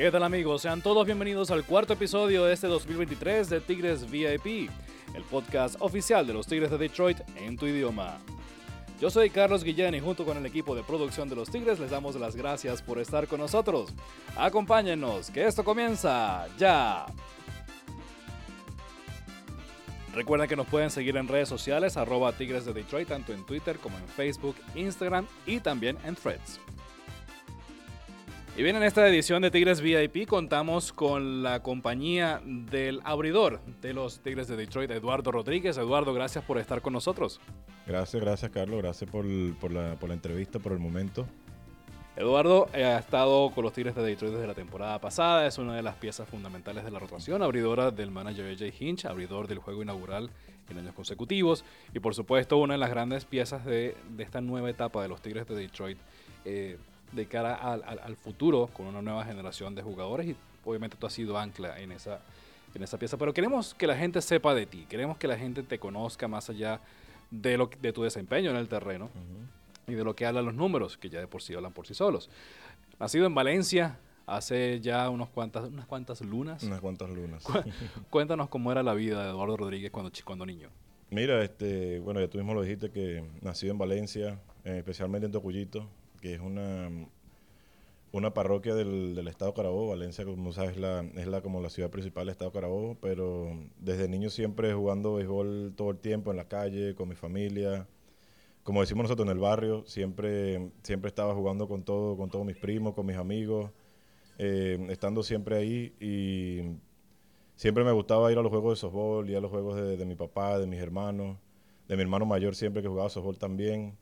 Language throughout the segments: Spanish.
¿Qué tal amigos? Sean todos bienvenidos al cuarto episodio de este 2023 de Tigres VIP, el podcast oficial de los Tigres de Detroit en tu idioma. Yo soy Carlos Guillén y junto con el equipo de producción de los Tigres les damos las gracias por estar con nosotros. Acompáñennos, que esto comienza ya. Recuerden que nos pueden seguir en redes sociales, arroba Tigres de Detroit, tanto en Twitter como en Facebook, Instagram y también en Threads. Y bien, en esta edición de Tigres VIP contamos con la compañía del abridor de los Tigres de Detroit, Eduardo Rodríguez. Eduardo, gracias por estar con nosotros. Gracias, gracias Carlos, gracias por, por, la, por la entrevista, por el momento. Eduardo eh, ha estado con los Tigres de Detroit desde la temporada pasada, es una de las piezas fundamentales de la rotación, abridora del manager AJ Hinch, abridor del juego inaugural en años consecutivos y por supuesto una de las grandes piezas de, de esta nueva etapa de los Tigres de Detroit eh, de cara al, al, al, futuro con una nueva generación de jugadores y obviamente tú has sido ancla en esa, en esa pieza, pero queremos que la gente sepa de ti, queremos que la gente te conozca más allá de, lo, de tu desempeño en el terreno. Uh -huh y de lo que hablan los números, que ya de por sí hablan por sí solos. Nacido en Valencia hace ya unos cuantas, unas cuantas lunas. Unas cuantas lunas. Cuéntanos cómo era la vida de Eduardo Rodríguez cuando, cuando niño. Mira, este, bueno, ya tú mismo lo dijiste que nacido en Valencia, eh, especialmente en Tocuyito, que es una, una parroquia del, del estado Carabobo. Valencia, como sabes, la, es la, como la ciudad principal del estado Carabobo, pero desde niño siempre jugando béisbol todo el tiempo en la calle, con mi familia como decimos nosotros en el barrio, siempre, siempre estaba jugando con, todo, con todos mis primos, con mis amigos, eh, estando siempre ahí y siempre me gustaba ir a los juegos de softball, ir a los juegos de, de, mi papá, de mis hermanos, de mi hermano mayor siempre que jugaba softball también,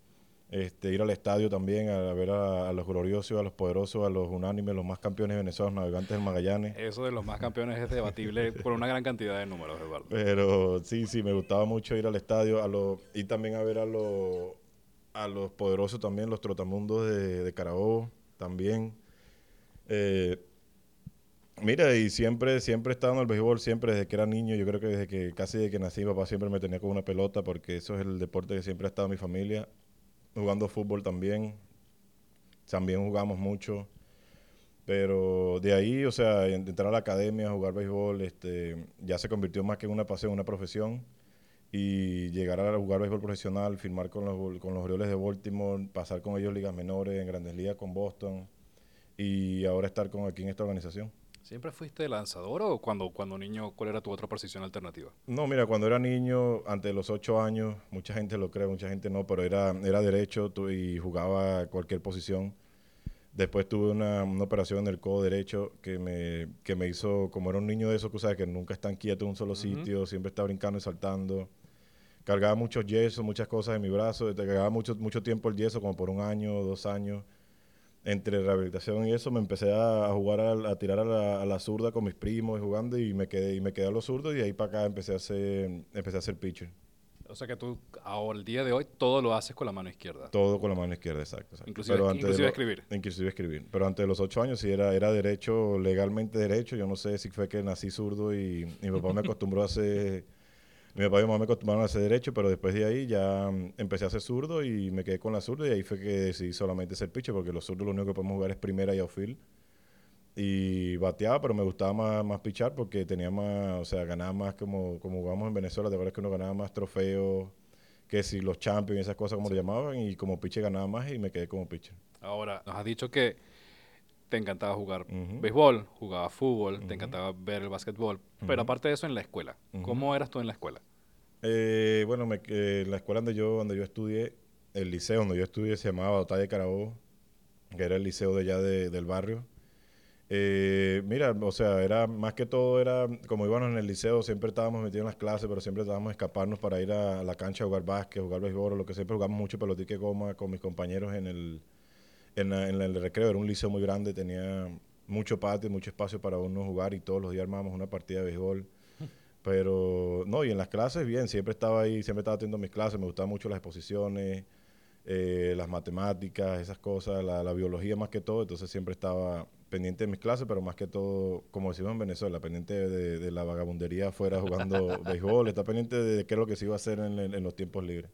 este, ir al estadio también a, a ver a, a, los gloriosos, a los poderosos, a los unánimes, los más campeones venezolanos, navegantes del Magallanes. Eso de los más campeones es debatible por una gran cantidad de números, Eduardo. Pero sí, sí, me gustaba mucho ir al estadio a los, y también a ver a los, a los poderosos también, los trotamundos de, de Carabobo también. Eh, mira, y siempre, siempre he estado en el béisbol, siempre desde que era niño, yo creo que desde que casi desde que nací, papá siempre me tenía con una pelota porque eso es el deporte que siempre ha estado en mi familia jugando fútbol también. También jugamos mucho. Pero de ahí, o sea, entrar a la academia, jugar béisbol, este, ya se convirtió más que en una pasión, una profesión. Y llegar a jugar béisbol profesional, firmar con los, con los Orioles de Baltimore, pasar con ellos ligas menores, en grandes ligas con Boston. Y ahora estar con aquí en esta organización. ¿Siempre fuiste lanzador o cuando, cuando niño, cuál era tu otra posición alternativa? No, mira, cuando era niño, antes de los ocho años, mucha gente lo cree, mucha gente no, pero era, era derecho y jugaba cualquier posición. Después tuve una, una, operación en el codo derecho que me, que me hizo, como era un niño de esos que, sabes, que nunca están quietos en un solo uh -huh. sitio, siempre está brincando y saltando. Cargaba muchos yesos, muchas cosas en mi brazo, te cargaba mucho, mucho tiempo el yeso, como por un año, dos años entre rehabilitación y eso me empecé a, jugar, a, a tirar a la, a la, zurda con mis primos y jugando y me quedé y me quedé a los zurdos y de ahí para acá empecé a hacer empecé a hacer pitcher. O sea que tú ahora el día de hoy todo lo haces con la mano izquierda. Todo con la mano izquierda, exacto. exacto. Inclusive, Pero antes inclusive lo, escribir. Inclusive escribir. Pero antes de los ocho años sí era, era derecho, legalmente derecho. Yo no sé si fue que nací zurdo y, y mi papá me acostumbró a hacer mi papá y mi mamá me acostumbraron a hacer derecho, pero después de ahí ya mm, empecé a hacer zurdo y me quedé con la zurda y ahí fue que decidí solamente ser pitcher porque los zurdos lo único que podemos jugar es primera y outfield. Y bateaba, pero me gustaba más, más pichar porque tenía más, o sea, ganaba más como, como jugamos en Venezuela, de verdad que uno ganaba más trofeos que si los champions y esas cosas como sí. lo llamaban y como pitcher ganaba más y me quedé como pitcher. Ahora, nos has dicho que te encantaba jugar uh -huh. béisbol, jugaba fútbol, uh -huh. te encantaba ver el básquetbol, pero aparte de eso en la escuela, ¿cómo eras tú en la escuela? Eh, bueno, me, eh, la escuela donde yo, donde yo estudié, el liceo donde yo estudié se llamaba Batalla de Carabobo, que era el liceo de allá de, del barrio. Eh, mira, o sea, era más que todo, era como íbamos en el liceo, siempre estábamos metidos en las clases, pero siempre estábamos escaparnos para ir a, la cancha a jugar básquet, jugar béisbol, lo que siempre jugamos mucho pelotique goma con mis compañeros en el, en, la, en, el recreo. Era un liceo muy grande, tenía mucho patio, mucho espacio para uno jugar y todos los días armábamos una partida de béisbol. Pero, no, y en las clases, bien, siempre estaba ahí, siempre estaba teniendo mis clases, me gustaban mucho las exposiciones, eh, las matemáticas, esas cosas, la, la, biología más que todo, entonces siempre estaba pendiente de mis clases, pero más que todo, como decimos en Venezuela, pendiente de, de la vagabundería afuera jugando béisbol, está pendiente de qué es lo que se iba a hacer en, en, en los tiempos libres.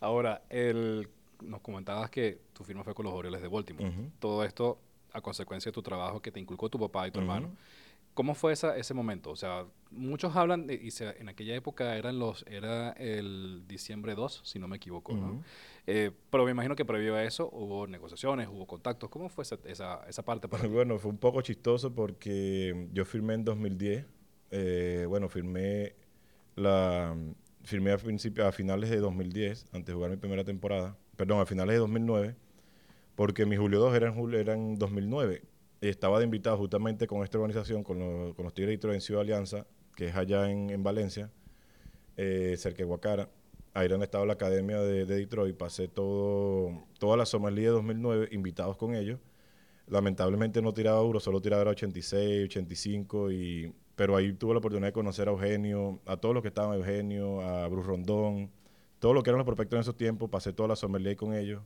Ahora, el, nos comentabas que tu firma fue con los Orioles de Baltimore. Uh -huh. Todo esto a consecuencia de tu trabajo que te inculcó tu papá y tu hermano. ¿Cómo fue esa, ese momento? O sea, muchos hablan, de, y se, en aquella época eran los, era el diciembre 2, si no me equivoco, ¿no? Eh, pero me imagino que previo a eso hubo negociaciones, hubo contactos. ¿Cómo fue esa, esa, esa parte para Bueno, fue un poco chistoso porque yo firmé en 2010. Eh, bueno, firmé la firmé a, a finales de 2010, antes de jugar mi primera temporada. Perdón, a finales de 2009, porque mi Julio 2 era en, julio, era en 2009 estaba de invitado justamente con esta organización, con, los Tigres de Detroit en Ciudad Alianza, que es allá en, Valencia, eh, cerca de Guacara. Ahí donde estaba la academia de, Detroit. Pasé todo, toda la Somalía de 2009 invitados con ellos. Lamentablemente no tiraba duro, solo tiraba 86, 85, y, pero ahí tuve la oportunidad de conocer a Eugenio, a todos los que estaban, Eugenio, a Bruce Rondón, todos los que eran los prospectos en esos tiempos. Pasé toda la Somalía con ellos.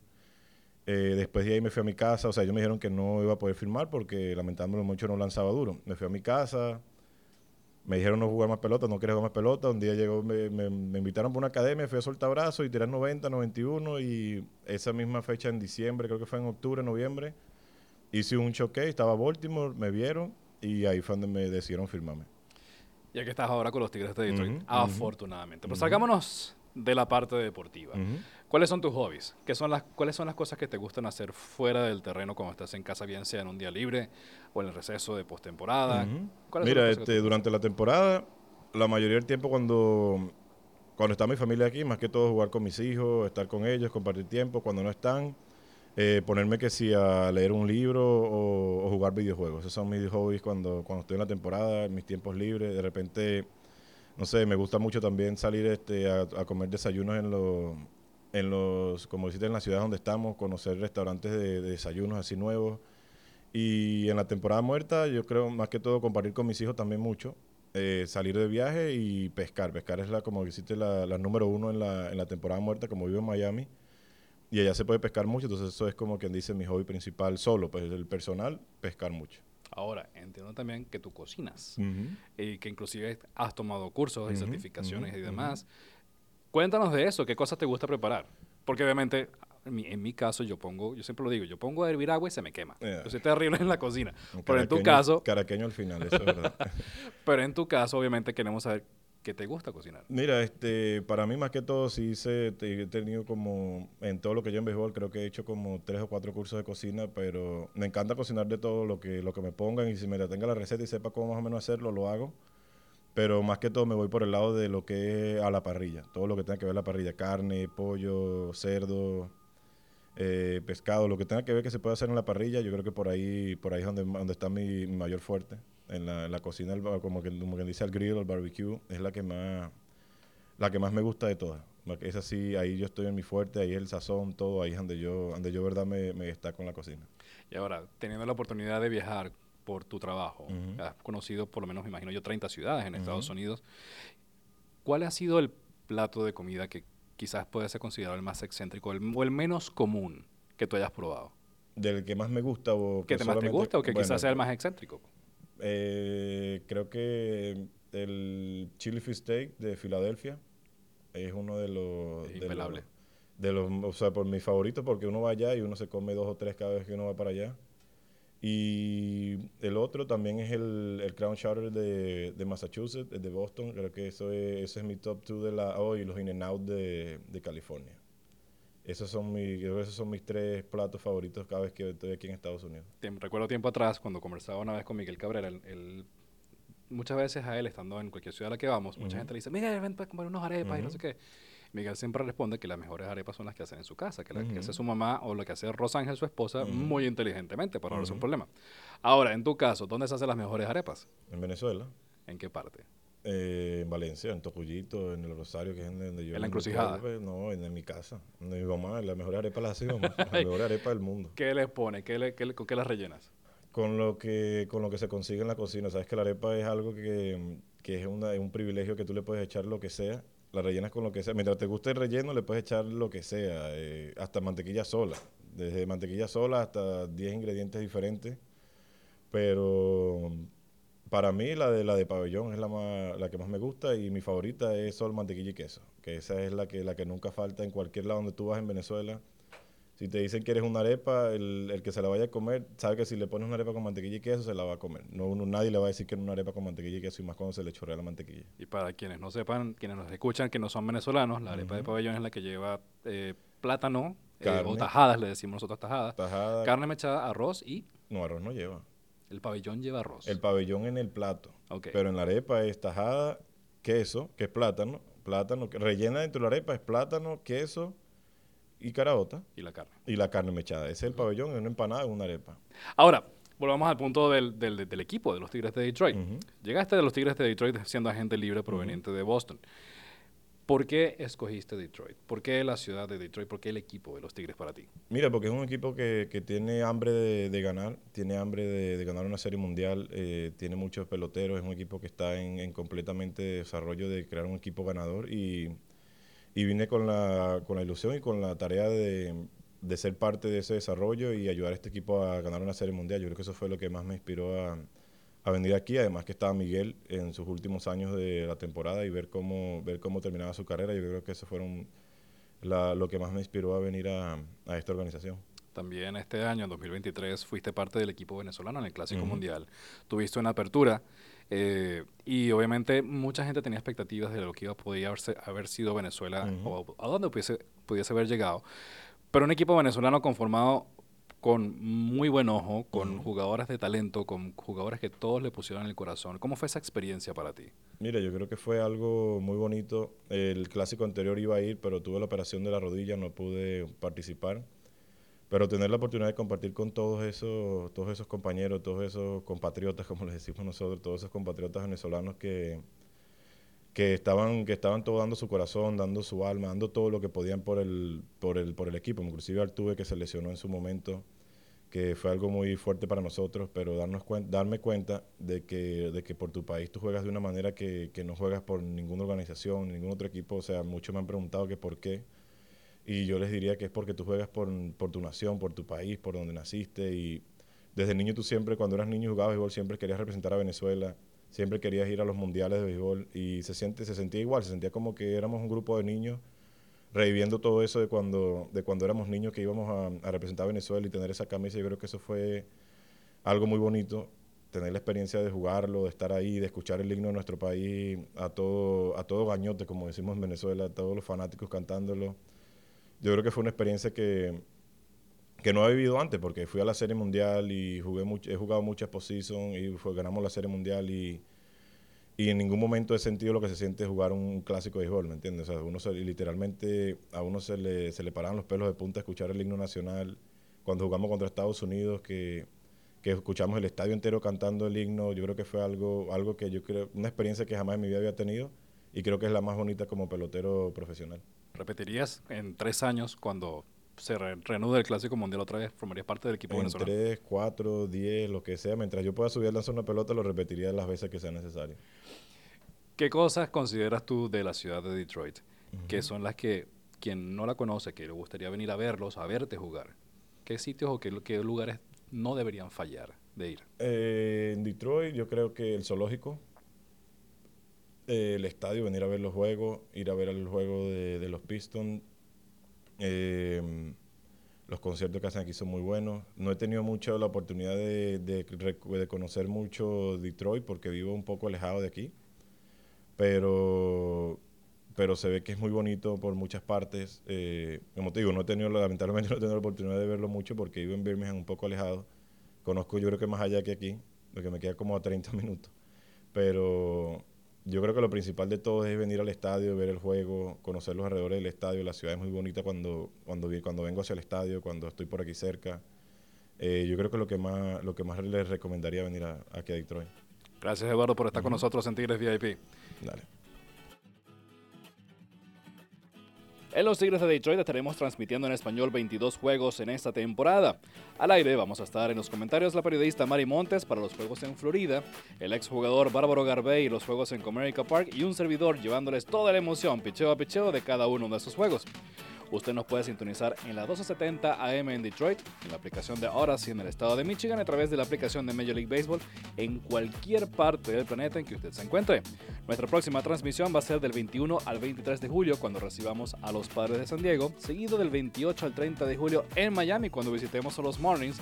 Eh, después de ahí me fui a mi casa, o sea, ellos me dijeron que no iba a poder firmar porque lamentablemente mucho no lanzaba duro. Me fui a mi casa, me dijeron no jugar más pelota, no quieres jugar más pelota. Un día llegó, me, invitaron por una academia, fui a soltar brazos y tirar 90, 91 y esa misma fecha en diciembre, creo que fue en octubre, noviembre, hice un choque, estaba Baltimore, me vieron y ahí fue donde me decidieron firmarme. Ya que estás ahora con los Tigres de Detroit, afortunadamente. Pero salgámonos de la parte deportiva. ¿Cuáles son tus hobbies? ¿Qué son las, ¿Cuáles son las cosas que te gustan hacer fuera del terreno cuando estás en casa, bien sea en un día libre o en el receso de postemporada? Mira, este, durante la temporada, la mayoría del tiempo cuando, cuando está mi familia aquí, más que todo jugar con mis hijos, estar con ellos, compartir tiempo. Cuando no están, eh, ponerme que sí a leer un libro o, jugar videojuegos. Esos son mis hobbies cuando, cuando estoy en la temporada, en mis tiempos libres. De repente, no sé, me gusta mucho también salir este, a, a comer desayunos en los en los, como deciste, en la ciudad donde estamos, conocer restaurantes de, desayunos así nuevos. Y en la temporada muerta, yo creo más que todo compartir con mis hijos también mucho. Eh, salir de viaje y pescar. Pescar es la, como dijiste, la, la número uno en la, en la temporada muerta, como vivo en Miami. Y allá se puede pescar mucho, entonces eso es como quien dice mi hobby principal solo, pues el personal, pescar mucho. Ahora, entiendo también que tú cocinas y que inclusive has tomado cursos y certificaciones y demás. Cuéntanos de eso, ¿qué cosas te gusta preparar? Porque obviamente, en mi, caso, yo pongo, yo siempre lo digo, yo pongo a hervir agua y se me quema. Yo soy terrible en la cocina. Pero en tu caso... Caraqueño al final, eso es verdad. pero en tu caso, obviamente, queremos saber qué te gusta cocinar. Mira, este, para mí más que todo, sí he tenido como, en todo lo que yo en béisbol, creo que he hecho como tres o cuatro cursos de cocina, pero me encanta cocinar de todo lo que, lo que me pongan y si me tenga la receta y sepa cómo más o menos hacerlo, lo hago pero más que todo me voy por el lado de lo que es a la parrilla, todo lo que tenga que ver la parrilla, carne, pollo, cerdo, eh, pescado, lo que tenga que ver que se pueda hacer en la parrilla, yo creo que por ahí, por ahí es donde, donde está mi, mayor fuerte, en la, cocina, como que, como que dice el grill, el barbecue, es la que más, la que más me gusta de todas. Es así, ahí yo estoy en mi fuerte, ahí es el sazón, todo, ahí es donde yo, donde yo verdad me, me destaco en la cocina. Y ahora, teniendo la oportunidad de viajar por tu trabajo. Has conocido por lo menos, me imagino yo, 30 ciudades en Estados Unidos. ¿Cuál ha sido el plato de comida que quizás puede ser considerado el más excéntrico o el menos común que tú hayas probado? ¿Del que más me gusta o que, más te gusta o que quizás sea el más excéntrico? Eh, creo que el chili fish steak de Filadelfia es uno de los... de los, de los, o sea, por mi favorito porque uno va allá y uno se come dos o tres cada vez que uno va para allá. Y el otro también es el, el Crown Charter de, de, Massachusetts, de Boston. Creo que eso es, ese es mi top 2 de la hoy y los In and Out de, de California. Esos son, mis, esos son mis tres platos favoritos cada vez que estoy aquí en Estados Unidos. recuerdo tiempo atrás, cuando conversaba una vez con Miguel Cabrera, el, muchas veces a él, estando en cualquier ciudad a la que vamos, mucha gente le dice, Miguel, ven para comer unos arepas y no sé qué. Miguel siempre responde que las mejores arepas son las que hacen en su casa, que las que hace su mamá o lo que hace Rosángel, su esposa, muy inteligentemente para no un problema. Ahora, en tu caso, ¿dónde se hacen las mejores arepas? En Venezuela. ¿En qué parte? Eh, en Valencia, en Tocuyito, en el Rosario, que es donde yo... ¿En la encrucijada? no, en, mi casa. mi mamá, la mejor arepa la hace mamá. la mejor arepa del mundo. ¿Qué les pone? ¿Qué le, qué, ¿Con qué las rellenas? Con lo, que, con lo que se consigue en la cocina. Sabes que la arepa es algo que, que es, una, es un privilegio que tú le puedes echar lo que sea la rellenas con lo que sea. Mientras te guste el relleno, le puedes echar lo que sea, eh, hasta mantequilla sola. Desde mantequilla sola hasta 10 ingredientes diferentes. Pero para mí la de la de pabellón es la, más, la que más me gusta y mi favorita es sol, mantequilla y queso. Que esa es la que, la que nunca falta en cualquier lado donde tú vas en Venezuela. Si te dicen que eres una arepa, el, el, que se la vaya a comer sabe que si le pones una arepa con mantequilla y queso, se la va a comer. No, uno, nadie le va a decir que es una arepa con mantequilla y queso, y más cuando se le chorrea la mantequilla. Y para quienes no sepan, quienes nos escuchan, que no son venezolanos, la arepa de pabellón es la que lleva eh, plátano, eh, o tajadas, le decimos nosotros tajadas. Tajada. Carne mechada, arroz y... No, arroz no lleva. El pabellón lleva arroz. El pabellón en el plato. Ok. Pero en la arepa es tajada, queso, que es plátano, plátano, que rellena dentro de la arepa es plátano, queso y caraota. Y la carne. Y la carne mechada. Ese es el pabellón, en una empanada en una arepa. Ahora, volvamos al punto del, del, del equipo de los Tigres de Detroit. Llegaste de los Tigres de Detroit siendo agente libre proveniente de Boston. ¿Por qué escogiste Detroit? ¿Por qué la ciudad de Detroit? ¿Por qué el equipo de los Tigres para ti? Mira, porque es un equipo que, que tiene hambre de, de ganar, tiene hambre de, de ganar una serie mundial, eh, tiene muchos peloteros, es un equipo que está en, en completamente desarrollo de crear un equipo ganador y, y vine con la, con la ilusión y con la tarea de, de ser parte de ese desarrollo y ayudar a este equipo a ganar una serie mundial. Yo creo que eso fue lo que más me inspiró a, a venir aquí, además que estaba Miguel en sus últimos años de la temporada y ver cómo, ver cómo terminaba su carrera, yo creo que eso fueron la- lo que más me inspiró a venir a, a esta organización. También este año, en 2023, fuiste parte del equipo venezolano en el Clásico Ujú. Mundial. Tuviste una apertura eh, y obviamente mucha gente tenía expectativas de lo que iba podía haberse- haber sido Venezuela Ujú. o a dónde pudiese, pudiese haber llegado. Pero un equipo venezolano conformado con muy buen ojo, con Ujú. jugadores de talento, con jugadores que todos le pusieron el corazón. ¿Cómo fue esa experiencia para ti? Mira, yo creo que fue algo muy bonito. El clásico anterior iba a ir, pero tuve la operación de la rodilla, no pude participar. Pero tener la oportunidad de compartir con todos esos, todos esos compañeros, todos esos compatriotas, como les decimos nosotros, todos esos compatriotas venezolanos que, que estaban, que estaban todo dando su corazón, dando su alma, dando todo lo que podían por el, por el, por el equipo. Inclusive Artuve que se lesionó en su momento, fue algo muy fuerte para nosotros, pero darnos cuen- darme cuenta de que, de que por tu país tú juegas de una manera que, que no juegas por ninguna organización, ningún otro equipo. O sea, muchos me han preguntado que por qué. Y yo les diría que es porque tú juegas por, por tu nación, por tu país, por donde naciste. Y desde niño tú siempre, cuando eras niño jugabas béisbol, siempre querías representar a Venezuela, siempre querías ir a los mundiales de béisbol. Y se, siente, se sentía igual, se sentía como que éramos un grupo de niños reviviendo todo eso de cuando, de cuando éramos niños que íbamos a, representar a Venezuela y tener esa camisa. Yo creo que eso fue algo muy bonito, tener la experiencia de jugarlo, de estar ahí, de escuchar el himno de nuestro país a todo, a todo gañote, como decimos en Venezuela, a todos los fanáticos cantándolo. Yo creo que fue una experiencia que, que no he vivido antes, porque fui a la Serie Mundial y jugué he jugado muchas positions y ganamos la Serie Mundial y, y en ningún momento he sentido lo que se siente jugar un clásico de béisbol, ¿me entiendes? O sea, uno se- literalmente a uno se le, se le paraban los pelos de punta escuchar el himno nacional. Cuando jugamos contra Estados Unidos, que, que escuchamos el estadio entero cantando el himno, yo creo que fue algo, algo que yo creo, una experiencia que jamás en mi vida había tenido y creo que es la más bonita como pelotero profesional. ¿Repetirías en tres años cuando se re- reanude el Clásico Mundial otra vez? ¿Formarías parte del equipo En venezolano? 3, 4, 10, lo que sea, mientras yo pueda subir a lanzar una pelota, lo repetiría las veces que sea necesario. ¿Qué cosas consideras tú de la ciudad de Detroit que son las que quien no la conoce, que le gustaría venir a verlos, a verte jugar? ¿Qué sitios o qué, qué lugares no deberían fallar de ir? Eh, en Detroit yo creo que el zoológico, eh, el estadio, venir a ver los juegos, ir a ver el juego de, de los Pistons. Eh, los conciertos que hacen aquí son muy buenos. No he tenido mucho la oportunidad de, de de conocer mucho Detroit porque vivo un poco alejado de aquí. Pero, pero se ve que es muy bonito por muchas partes. Eh, como te digo, no he tenido, la- lamentablemente no he tenido la oportunidad de verlo mucho porque vivo en Birmingham un poco alejado. Conozco yo creo que más allá que aquí, porque me queda como a 30 minutos. Pero yo creo que lo principal de todo es venir al estadio, ver el juego, conocer los alrededores del estadio. La ciudad es muy bonita cuando, cuando, cuando vengo hacia el estadio, cuando estoy por aquí cerca. Eh, yo creo que lo que más, lo que más les recomendaría venir a, aquí a Detroit. Gracias, Eduardo, por estar con nosotros en Tigres VIP. Dale. En los Tigres de Detroit estaremos transmitiendo en español 22 juegos en esta temporada. Al aire vamos a estar en los comentarios la periodista Mari Montes para los juegos en Florida, el exjugador Bárbaro Garbey y los juegos en Comerica Park y un servidor llevándoles toda la emoción, picheo a picheo, de cada uno de esos juegos. Usted nos puede sintonizar en la 1270 AM en Detroit, en la aplicación de Odyssey en el estado de Michigan, a través de la aplicación de Major League Baseball en cualquier parte del planeta en que usted se encuentre. Nuestra próxima transmisión va a ser del 21 al 23 de julio cuando recibamos a los Padres de San Diego, seguido del 28 al 30 de julio en Miami cuando visitemos a los Mornings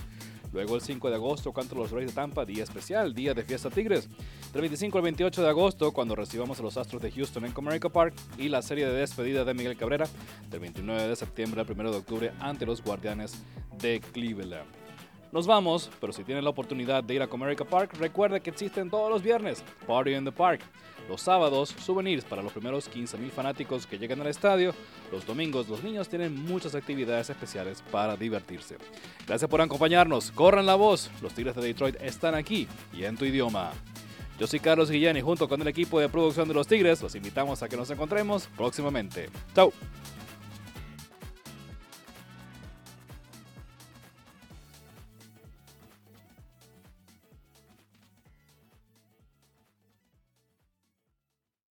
Luego el 5 de agosto contra los Rays de Tampa, día especial, día de fiesta Tigres. Del 25 al 28 de agosto, cuando recibamos a los Astros de Houston en Comerica Park y la serie de despedida de Miguel Cabrera. Del 29 de septiembre al 1 de octubre ante los Guardianes de Cleveland. Nos vamos, pero si tiene la oportunidad de ir a Comerica Park, recuerde que existen todos los viernes Party in the Park. Los sábados, souvenirs para los primeros 15.000 fanáticos que llegan al estadio. Los domingos, los niños tienen muchas actividades especiales para divertirse. Gracias por acompañarnos. Corran la voz. Los Tigres de Detroit están aquí y en tu idioma. Yo soy Carlos Guillén y junto con el equipo de producción de los Tigres los invitamos a que nos encontremos próximamente. Chao.